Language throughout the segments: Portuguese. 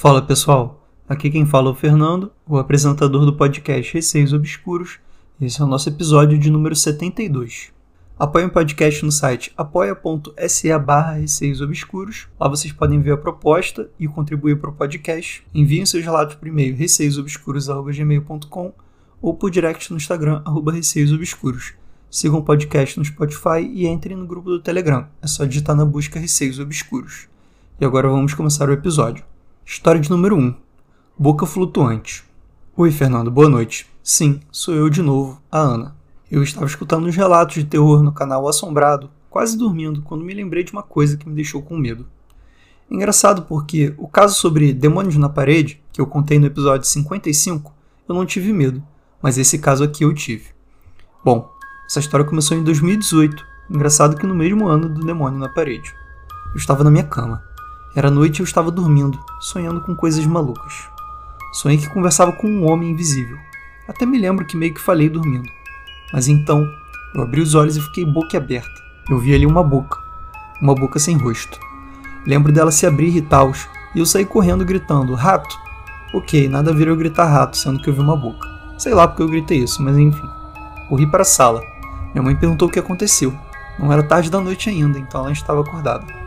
Fala pessoal, aqui quem fala é o Fernando, o apresentador do podcast Receios Obscuros. Esse é o nosso episódio de número 72. Apoie o podcast no site apoia.se barra Receios Obscuros. Lá vocês podem ver a proposta e contribuir para o podcast. Enviem seus relatos por e-mail receiosobscuros.gmail.com ou por direct no Instagram, arroba Receios Obscuros. Sigam o podcast no Spotify e entrem no grupo do Telegram. É só digitar na busca Receios Obscuros. E agora vamos começar o episódio. História de número 1. Boca flutuante. Oi, Fernando, boa noite. Sim, sou eu de novo, a Ana. Eu estava escutando os relatos de terror no canal Assombrado, quase dormindo, quando me lembrei de uma coisa que me deixou com medo. Engraçado porque o caso sobre demônios na parede, que eu contei no episódio 55, eu não tive medo, mas esse caso aqui eu tive. Bom, essa história começou em 2018, engraçado que no mesmo ano do demônio na parede. Eu estava na minha cama. Era noite e eu estava dormindo, sonhando com coisas malucas. Sonhei que conversava com um homem invisível. Até me lembro que meio que falei dormindo. Mas então, eu abri os olhos e fiquei boca aberta. Eu vi ali uma boca. Uma boca sem rosto. Lembro dela se abrir e tal, e eu saí correndo gritando: Rato! Ok, nada a ver eu gritar rato, sendo que eu vi uma boca. Sei lá porque eu gritei isso, mas enfim. Corri para a sala. Minha mãe perguntou o que aconteceu. Não era tarde da noite ainda, então ela estava acordada.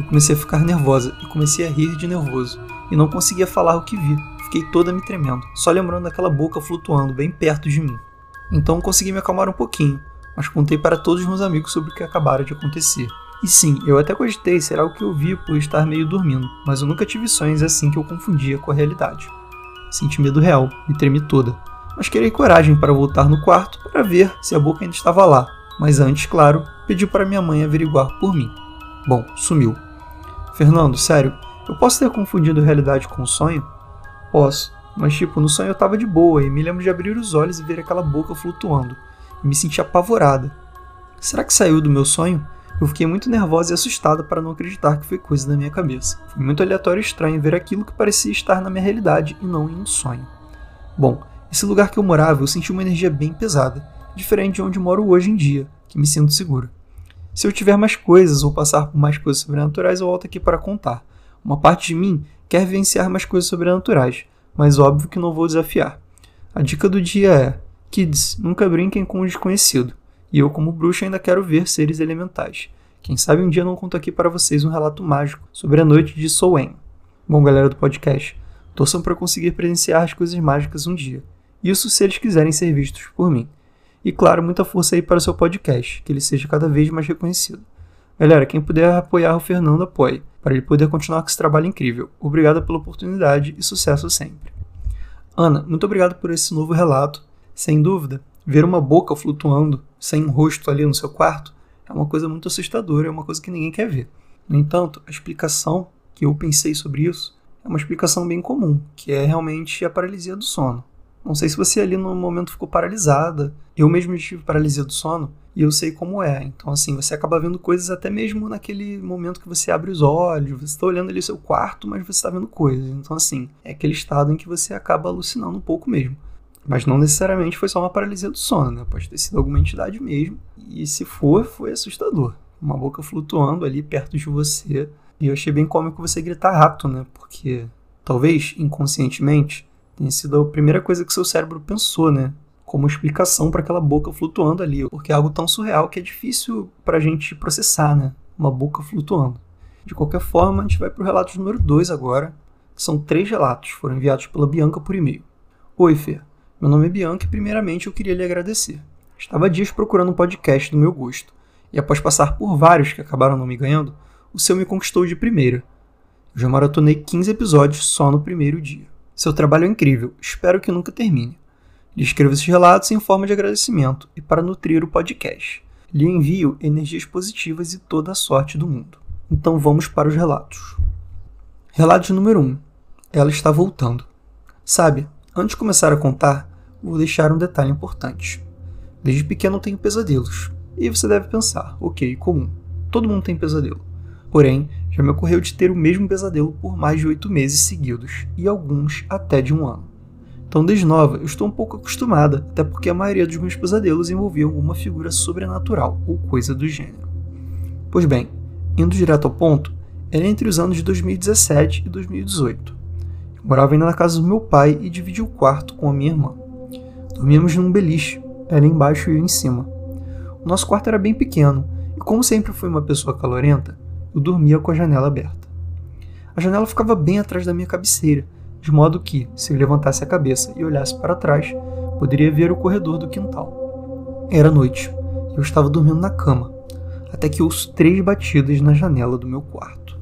Eu comecei a ficar nervosa e comecei a rir de nervoso, e não conseguia falar o que vi. Fiquei toda me tremendo, só lembrando daquela boca flutuando bem perto de mim. Então consegui me acalmar um pouquinho, mas contei para todos os meus amigos sobre o que acabara de acontecer. E sim, eu até cogitei será o que eu vi por estar meio dormindo, mas eu nunca tive sonhos assim que eu confundia com a realidade. Senti medo real, me tremi toda, mas queria coragem para voltar no quarto para ver se a boca ainda estava lá, mas antes, claro, pedi para minha mãe averiguar por mim. Bom, sumiu. Fernando, sério, eu posso ter confundido realidade com sonho? Posso, mas tipo, no sonho eu tava de boa e me lembro de abrir os olhos e ver aquela boca flutuando, e me senti apavorada. Será que saiu do meu sonho? Eu fiquei muito nervosa e assustada para não acreditar que foi coisa da minha cabeça. Foi muito aleatório e estranho ver aquilo que parecia estar na minha realidade e não em um sonho. Bom, esse lugar que eu morava eu senti uma energia bem pesada, diferente de onde moro hoje em dia, que me sinto segura. Se eu tiver mais coisas ou passar por mais coisas sobrenaturais, eu volto aqui para contar. Uma parte de mim quer vivenciar mais coisas sobrenaturais, mas óbvio que não vou desafiar. A dica do dia é: Kids, nunca brinquem com o desconhecido. E eu, como bruxa, ainda quero ver seres elementais. Quem sabe um dia não conto aqui para vocês um relato mágico sobre a noite de Soen. Bom, galera do podcast, torçam para conseguir presenciar as coisas mágicas um dia. Isso se eles quiserem ser vistos por mim. E claro, muita força aí para o seu podcast, que ele seja cada vez mais reconhecido. Galera, quem puder apoiar o Fernando, apoie, para ele poder continuar com esse trabalho incrível. Obrigado pela oportunidade e sucesso sempre. Ana, muito obrigado por esse novo relato. Sem dúvida, ver uma boca flutuando sem um rosto ali no seu quarto é uma coisa muito assustadora, é uma coisa que ninguém quer ver. No entanto, a explicação que eu pensei sobre isso é uma explicação bem comum, que é realmente a paralisia do sono. Não sei se você ali no momento ficou paralisada. Eu mesmo tive paralisia do sono e eu sei como é. Então, assim, você acaba vendo coisas até mesmo naquele momento que você abre os olhos, você está olhando ali o seu quarto, mas você está vendo coisas. Então, assim, é aquele estado em que você acaba alucinando um pouco mesmo. Mas não necessariamente foi só uma paralisia do sono, né? Pode ter sido alguma entidade mesmo. E se for, foi assustador. Uma boca flutuando ali perto de você. E eu achei bem cômico você gritar rato, né? Porque talvez inconscientemente tenha sido a primeira coisa que seu cérebro pensou, né? Como explicação para aquela boca flutuando ali, porque é algo tão surreal que é difícil para a gente processar, né? Uma boca flutuando. De qualquer forma, a gente vai para o relato número 2 agora. São três relatos, foram enviados pela Bianca por e-mail. Oi, Fê. Meu nome é Bianca e primeiramente eu queria lhe agradecer. Estava dias procurando um podcast do meu gosto, e após passar por vários que acabaram não me ganhando, o seu me conquistou de primeira. Eu já maratonei 15 episódios só no primeiro dia. Seu trabalho é incrível, espero que nunca termine. Lhe escrevo esses relatos em forma de agradecimento e para nutrir o podcast. Lhe envio energias positivas e toda a sorte do mundo. Então vamos para os relatos. Relato número 1. Ela está voltando. Sabe, antes de começar a contar, vou deixar um detalhe importante. Desde pequeno tenho pesadelos. E você deve pensar, ok, comum. Todo mundo tem pesadelo. Porém, já me ocorreu de ter o mesmo pesadelo por mais de oito meses seguidos, e alguns até de um ano. Então, desde nova, eu estou um pouco acostumada, até porque a maioria dos meus pesadelos envolvia alguma figura sobrenatural ou coisa do gênero. Pois bem, indo direto ao ponto, era entre os anos de 2017 e 2018. Eu morava ainda na casa do meu pai e dividia o quarto com a minha irmã. Dormíamos num beliche, ela embaixo e eu em cima. O nosso quarto era bem pequeno, e como sempre fui uma pessoa calorenta, eu dormia com a janela aberta. A janela ficava bem atrás da minha cabeceira, de modo que, se eu levantasse a cabeça e olhasse para trás, poderia ver o corredor do quintal. Era noite, e eu estava dormindo na cama, até que ouço três batidas na janela do meu quarto.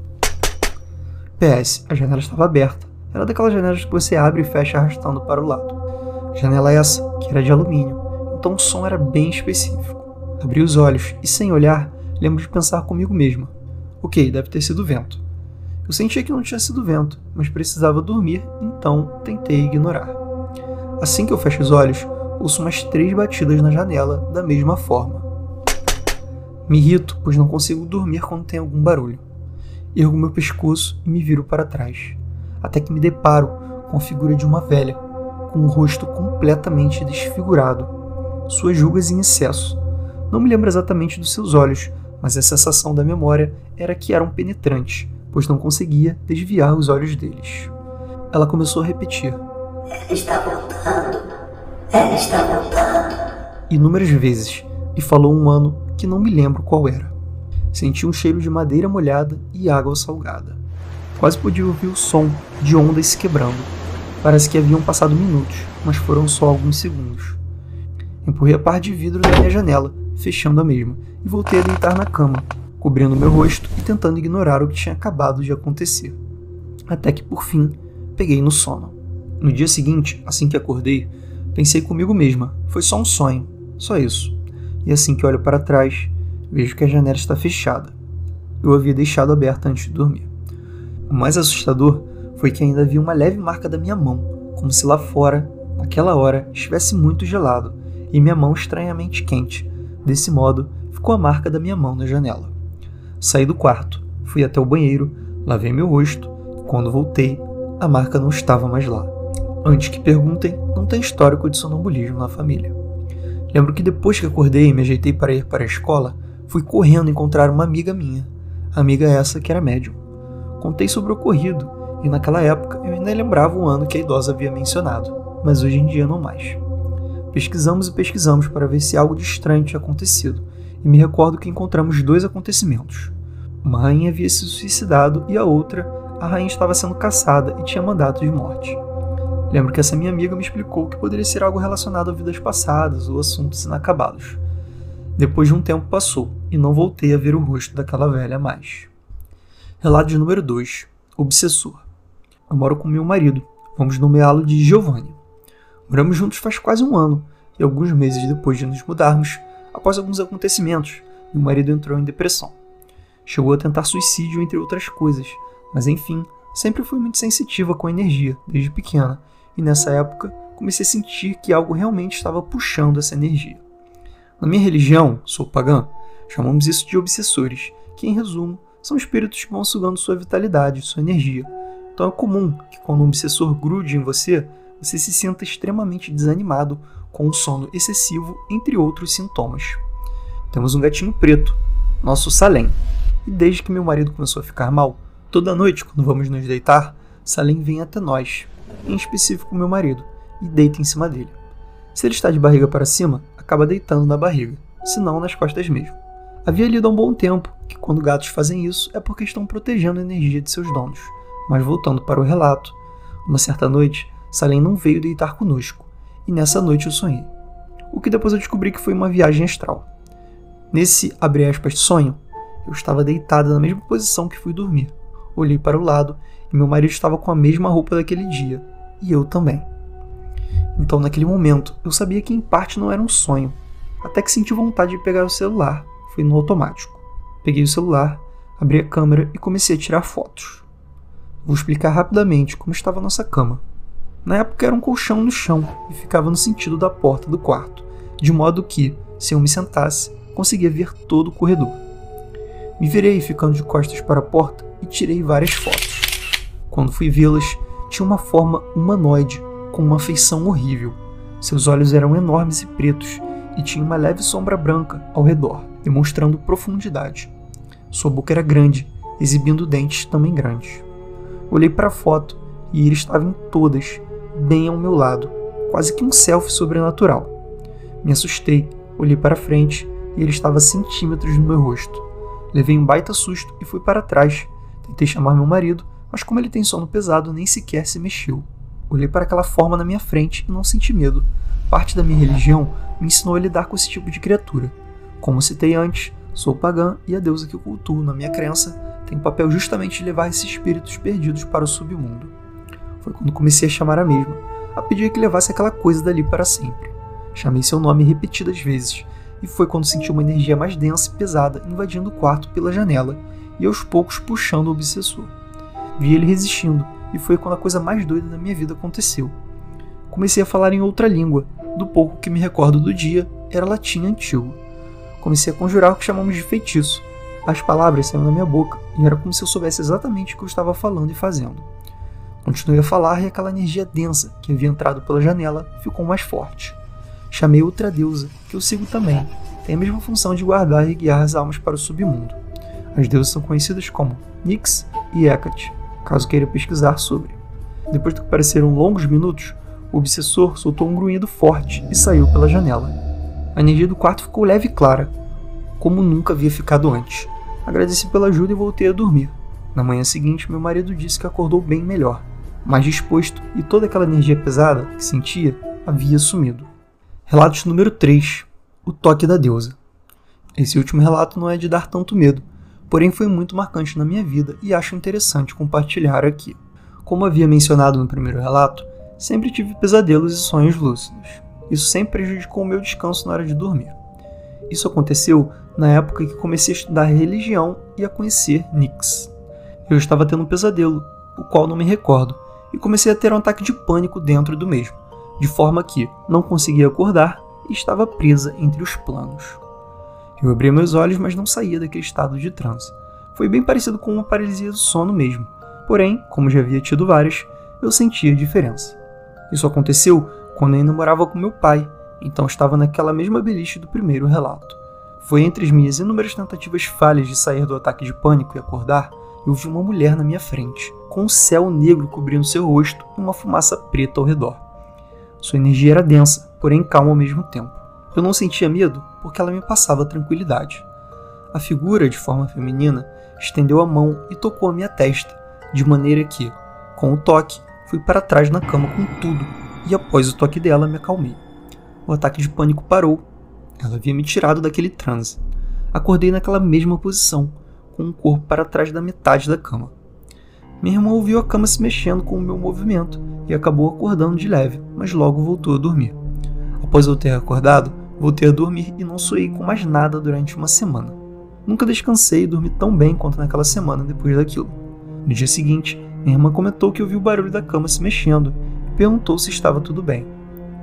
PS, a janela estava aberta. Era daquelas janelas que você abre e fecha arrastando para o lado. Janela essa, que era de alumínio, então o som era bem específico. Abri os olhos e, sem olhar, lembro de pensar comigo mesma. Ok, deve ter sido vento. Eu sentia que não tinha sido vento, mas precisava dormir, então tentei ignorar. Assim que eu fecho os olhos, ouço umas três batidas na janela da mesma forma. Me irrito, pois não consigo dormir quando tem algum barulho. Ergo meu pescoço e me viro para trás, até que me deparo com a figura de uma velha, com o rosto completamente desfigurado, suas rugas em excesso. Não me lembro exatamente dos seus olhos, mas a sensação da memória era que eram penetrantes, pois não conseguia desviar os olhos deles. Ela começou a repetir: Ela está voltando. Ela está voltando. Inúmeras vezes, e falou um ano que não me lembro qual era. Senti um cheiro de madeira molhada e água salgada. Quase podia ouvir o som de ondas se quebrando. Parece que haviam passado minutos, mas foram só alguns segundos. Empurrei a parte de vidro da minha janela, fechando a mesma, e voltei a deitar na cama, cobrindo meu rosto e tentando ignorar o que tinha acabado de acontecer. Até que, por fim, peguei no sono. No dia seguinte, assim que acordei, pensei comigo mesma: foi só um sonho, só isso e assim que olho para trás, vejo que a janela está fechada. Eu havia deixado aberta antes de dormir. O mais assustador foi que ainda havia uma leve marca da minha mão, como se lá fora, naquela hora, estivesse muito gelado e minha mão estranhamente quente. Desse modo, ficou a marca da minha mão na janela. Saí do quarto, fui até o banheiro, lavei meu rosto. Quando voltei, a marca não estava mais lá. Antes que perguntem, não tem histórico de sonambulismo na família. Lembro que depois que acordei e me ajeitei para ir para a escola, fui correndo encontrar uma amiga minha. Amiga essa que era médium. Contei sobre o ocorrido, e naquela época eu ainda lembrava o ano que a idosa havia mencionado, mas hoje em dia não mais. Pesquisamos e pesquisamos para ver se algo de estranho tinha acontecido, e me recordo que encontramos dois acontecimentos. Uma rainha havia se suicidado e a outra, a rainha estava sendo caçada e tinha mandato de morte. Lembro que essa minha amiga me explicou que poderia ser algo relacionado a vidas passadas ou assuntos inacabados. Depois de um tempo passou e não voltei a ver o rosto daquela velha mais. Relato número 2: Obsessor. Eu moro com meu marido, vamos nomeá-lo de Giovanni. Moramos juntos faz quase um ano e alguns meses depois de nos mudarmos, após alguns acontecimentos, meu marido entrou em depressão. Chegou a tentar suicídio, entre outras coisas, mas enfim, sempre fui muito sensitiva com a energia, desde pequena, e nessa época comecei a sentir que algo realmente estava puxando essa energia. Na minha religião, sou pagã, chamamos isso de obsessores, que em resumo são espíritos que vão sugando sua vitalidade, sua energia. Então é comum que quando um obsessor grude em você, você se sinta extremamente desanimado, com um sono excessivo, entre outros sintomas. Temos um gatinho preto, nosso Salem, e desde que meu marido começou a ficar mal, toda noite quando vamos nos deitar, Salem vem até nós, em específico meu marido, e deita em cima dele. Se ele está de barriga para cima, acaba deitando na barriga, se não nas costas mesmo. Havia lido há um bom tempo que quando gatos fazem isso é porque estão protegendo a energia de seus donos. Mas voltando para o relato, uma certa noite, Salem não veio deitar conosco, e nessa noite eu sonhei. O que depois eu descobri que foi uma viagem astral. Nesse, abre aspas, sonho, eu estava deitada na mesma posição que fui dormir. Olhei para o lado e meu marido estava com a mesma roupa daquele dia, e eu também. Então, naquele momento, eu sabia que em parte não era um sonho, até que senti vontade de pegar o celular. Foi no automático. Peguei o celular, abri a câmera e comecei a tirar fotos. Vou explicar rapidamente como estava a nossa cama. Na época era um colchão no chão e ficava no sentido da porta do quarto, de modo que, se eu me sentasse, conseguia ver todo o corredor. Me virei ficando de costas para a porta e tirei várias fotos. Quando fui vê-las, tinha uma forma humanoide, com uma feição horrível. Seus olhos eram enormes e pretos e tinha uma leve sombra branca ao redor, demonstrando profundidade. Sua boca era grande, exibindo dentes também grandes. Olhei para a foto e ele estava em todas, bem ao meu lado, quase que um selfie sobrenatural. Me assustei, olhei para frente e ele estava a centímetros do meu rosto. Levei um baita susto e fui para trás. Tentei chamar meu marido, mas como ele tem sono pesado, nem sequer se mexeu. Olhei para aquela forma na minha frente e não senti medo. Parte da minha religião me ensinou a lidar com esse tipo de criatura. Como citei antes, sou pagã e a deusa que cultuo, na minha crença, tem o papel justamente de levar esses espíritos perdidos para o submundo. Foi quando comecei a chamar a mesma, a pedir que levasse aquela coisa dali para sempre. Chamei seu nome repetidas vezes, e foi quando senti uma energia mais densa e pesada invadindo o quarto pela janela e aos poucos puxando o obsessor. Vi ele resistindo, e foi quando a coisa mais doida da minha vida aconteceu. Comecei a falar em outra língua, do pouco que me recordo do dia, era latim antigo. Comecei a conjurar o que chamamos de feitiço. As palavras saíam da minha boca e era como se eu soubesse exatamente o que eu estava falando e fazendo. Continuei a falar e aquela energia densa que havia entrado pela janela ficou mais forte. Chamei outra deusa, que eu sigo também. Tem a mesma função de guardar e guiar as almas para o submundo. As deusas são conhecidas como Nyx e Hecate, caso queira pesquisar sobre. Depois de que pareceram longos minutos, o obsessor soltou um grunhido forte e saiu pela janela. A energia do quarto ficou leve e clara, como nunca havia ficado antes. Agradeci pela ajuda e voltei a dormir. Na manhã seguinte, meu marido disse que acordou bem melhor, mais disposto e toda aquela energia pesada que sentia havia sumido. Relatos número 3: O toque da deusa. Esse último relato não é de dar tanto medo, porém foi muito marcante na minha vida e acho interessante compartilhar aqui. Como havia mencionado no primeiro relato, sempre tive pesadelos e sonhos lúcidos. Isso sempre prejudicou o meu descanso na hora de dormir. Isso aconteceu na época que comecei a estudar religião e a conhecer Nix. Eu estava tendo um pesadelo, o qual não me recordo, e comecei a ter um ataque de pânico dentro do mesmo de forma que não conseguia acordar e estava presa entre os planos. Eu abria meus olhos, mas não saía daquele estado de transe. Foi bem parecido com uma paralisia do sono mesmo, porém, como já havia tido várias, eu sentia diferença. Isso aconteceu quando ainda morava com meu pai, então estava naquela mesma beliche do primeiro relato. Foi entre as minhas inúmeras tentativas falhas de sair do ataque de pânico e acordar, eu vi uma mulher na minha frente, com um céu negro cobrindo seu rosto e uma fumaça preta ao redor. Sua energia era densa, porém calma ao mesmo tempo. Eu não sentia medo porque ela me passava tranquilidade. A figura, de forma feminina, estendeu a mão e tocou a minha testa, de maneira que, com o toque, fui para trás na cama com tudo e após o toque dela me acalmei. O ataque de pânico parou. Ela havia me tirado daquele transe. Acordei naquela mesma posição, com o corpo para trás da metade da cama. Minha irmã ouviu a cama se mexendo com o meu movimento e acabou acordando de leve, mas logo voltou a dormir. Após eu ter acordado, voltei a dormir e não sonhei com mais nada durante uma semana. Nunca descansei e dormi tão bem quanto naquela semana depois daquilo. No dia seguinte, minha irmã comentou que ouviu o barulho da cama se mexendo e perguntou se estava tudo bem.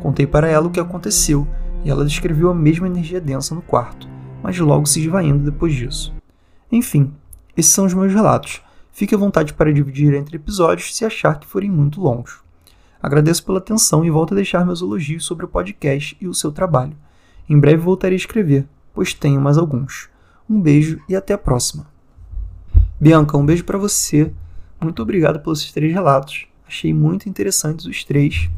Contei para ela o que aconteceu e ela descreveu a mesma energia densa no quarto, mas logo se esvaindo depois disso. Enfim, esses são os meus relatos. Fique à vontade para dividir entre episódios se achar que forem muito longos. Agradeço pela atenção e volto a deixar meus elogios sobre o podcast e o seu trabalho. Em breve voltarei a escrever, pois tenho mais alguns. Um beijo e até a próxima. Bianca, um beijo para você. Muito obrigado pelos três relatos. Achei muito interessantes os três.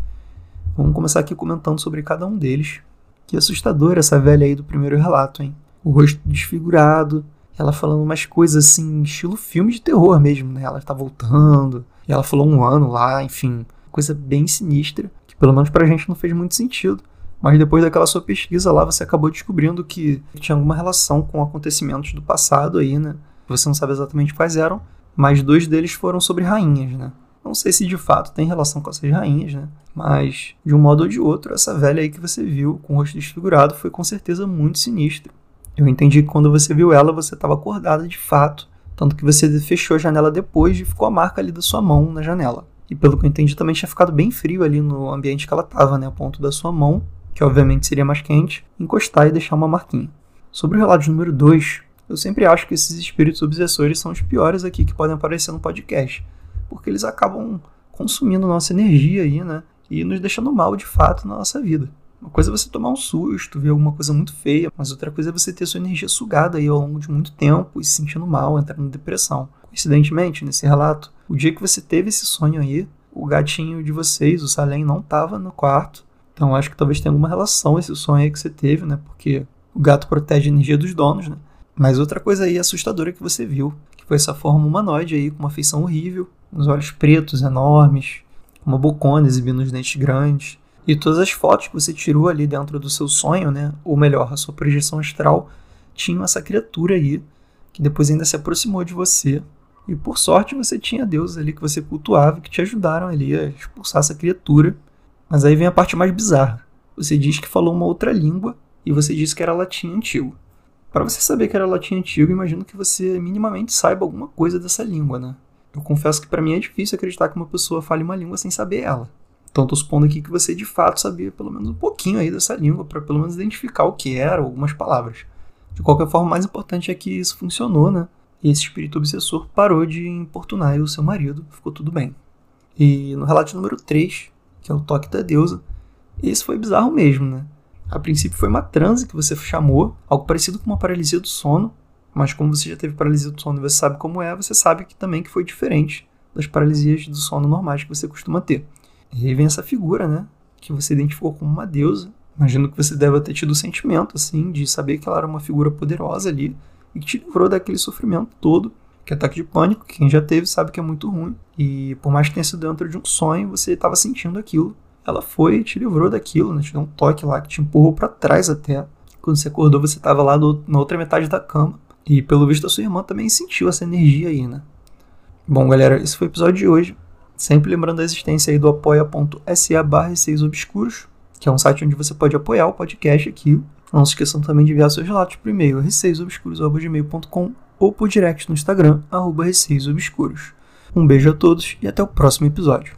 Vamos começar aqui comentando sobre cada um deles. Que assustador essa velha aí do primeiro relato, hein? O rosto desfigurado, ela falando umas coisas assim, estilo filme de terror mesmo, né? Ela tá voltando, e ela falou um ano lá, enfim, coisa bem sinistra, que pelo menos pra gente não fez muito sentido. Mas depois daquela sua pesquisa lá, você acabou descobrindo que tinha alguma relação com acontecimentos do passado aí, né? Você não sabe exatamente quais eram, mas dois deles foram sobre rainhas, né? Não sei se de fato tem relação com essas rainhas, né? Mas, de um modo ou de outro, essa velha aí que você viu com o rosto desfigurado foi com certeza muito sinistra. Eu entendi que quando você viu ela, você estava acordada de fato, tanto que você fechou a janela depois e ficou a marca ali da sua mão na janela. E pelo que eu entendi, também tinha ficado bem frio ali no ambiente que ela estava, né? A ponto da sua mão, que obviamente seria mais quente, encostar e deixar uma marquinha. Sobre o relato número 2, eu sempre acho que esses espíritos obsessores são os piores aqui que podem aparecer no podcast, porque eles acabam consumindo nossa energia aí, né? E nos deixando mal de fato na nossa vida. Uma coisa é você tomar um susto, ver alguma coisa muito feia, mas outra coisa é você ter sua energia sugada aí ao longo de muito tempo e se sentindo mal, entrando em depressão. Coincidentemente, nesse relato, o dia que você teve esse sonho aí, o gatinho de vocês, o Salem, não estava no quarto. Então acho que talvez tenha alguma relação esse sonho aí que você teve, né? Porque o gato protege a energia dos donos, né? Mas outra coisa aí assustadora que você viu, que foi essa forma humanoide aí, com uma feição horrível, uns olhos pretos enormes, uma bocona exibindo os dentes grandes. E todas as fotos que você tirou ali dentro do seu sonho, né? Ou melhor, a sua projeção astral, tinham essa criatura aí, que depois ainda se aproximou de você. E por sorte você tinha deuses ali que você cultuava que te ajudaram ali a expulsar essa criatura. Mas aí vem a parte mais bizarra. Você diz que falou uma outra língua e você disse que era latim antigo. Para você saber que era latim antigo, imagino que você minimamente saiba alguma coisa dessa língua, né? Eu confesso que para mim é difícil acreditar que uma pessoa fale uma língua sem saber ela. Então estou supondo aqui que você de fato sabia pelo menos um pouquinho aí dessa língua para pelo menos identificar o que era algumas palavras. De qualquer forma, o mais importante é que isso funcionou, né? E esse espírito obsessor parou de importunar o seu marido, ficou tudo bem. E no relato número 3, que é o toque da deusa, esse foi bizarro mesmo, né? A princípio foi uma transe que você chamou, algo parecido com uma paralisia do sono, mas como você já teve paralisia do sono e você sabe como é, você sabe que também que foi diferente das paralisias do sono normais que você costuma ter. E aí vem essa figura, né? Que você identificou como uma deusa. Imagino que você deve ter tido o sentimento, assim, de saber que ela era uma figura poderosa ali e que te livrou daquele sofrimento todo. Que é ataque de pânico, quem já teve sabe que é muito ruim. E por mais que tenha sido dentro de um sonho, você estava sentindo aquilo. Ela foi e te livrou daquilo, né? Te deu um toque lá que te empurrou para trás até. Quando você acordou, você estava lá na outra metade da cama. E pelo visto, a sua irmã também sentiu essa energia aí, né? Bom, galera, esse foi o episódio de hoje. Sempre lembrando a existência aí do apoia.se barra obscuros, que é um site onde você pode apoiar o podcast aqui. Não se esqueçam também de enviar seus relatos por e-mail receiosobscuros.com ou por direct no Instagram, arroba receiosobscuros. Um beijo a todos e até o próximo episódio.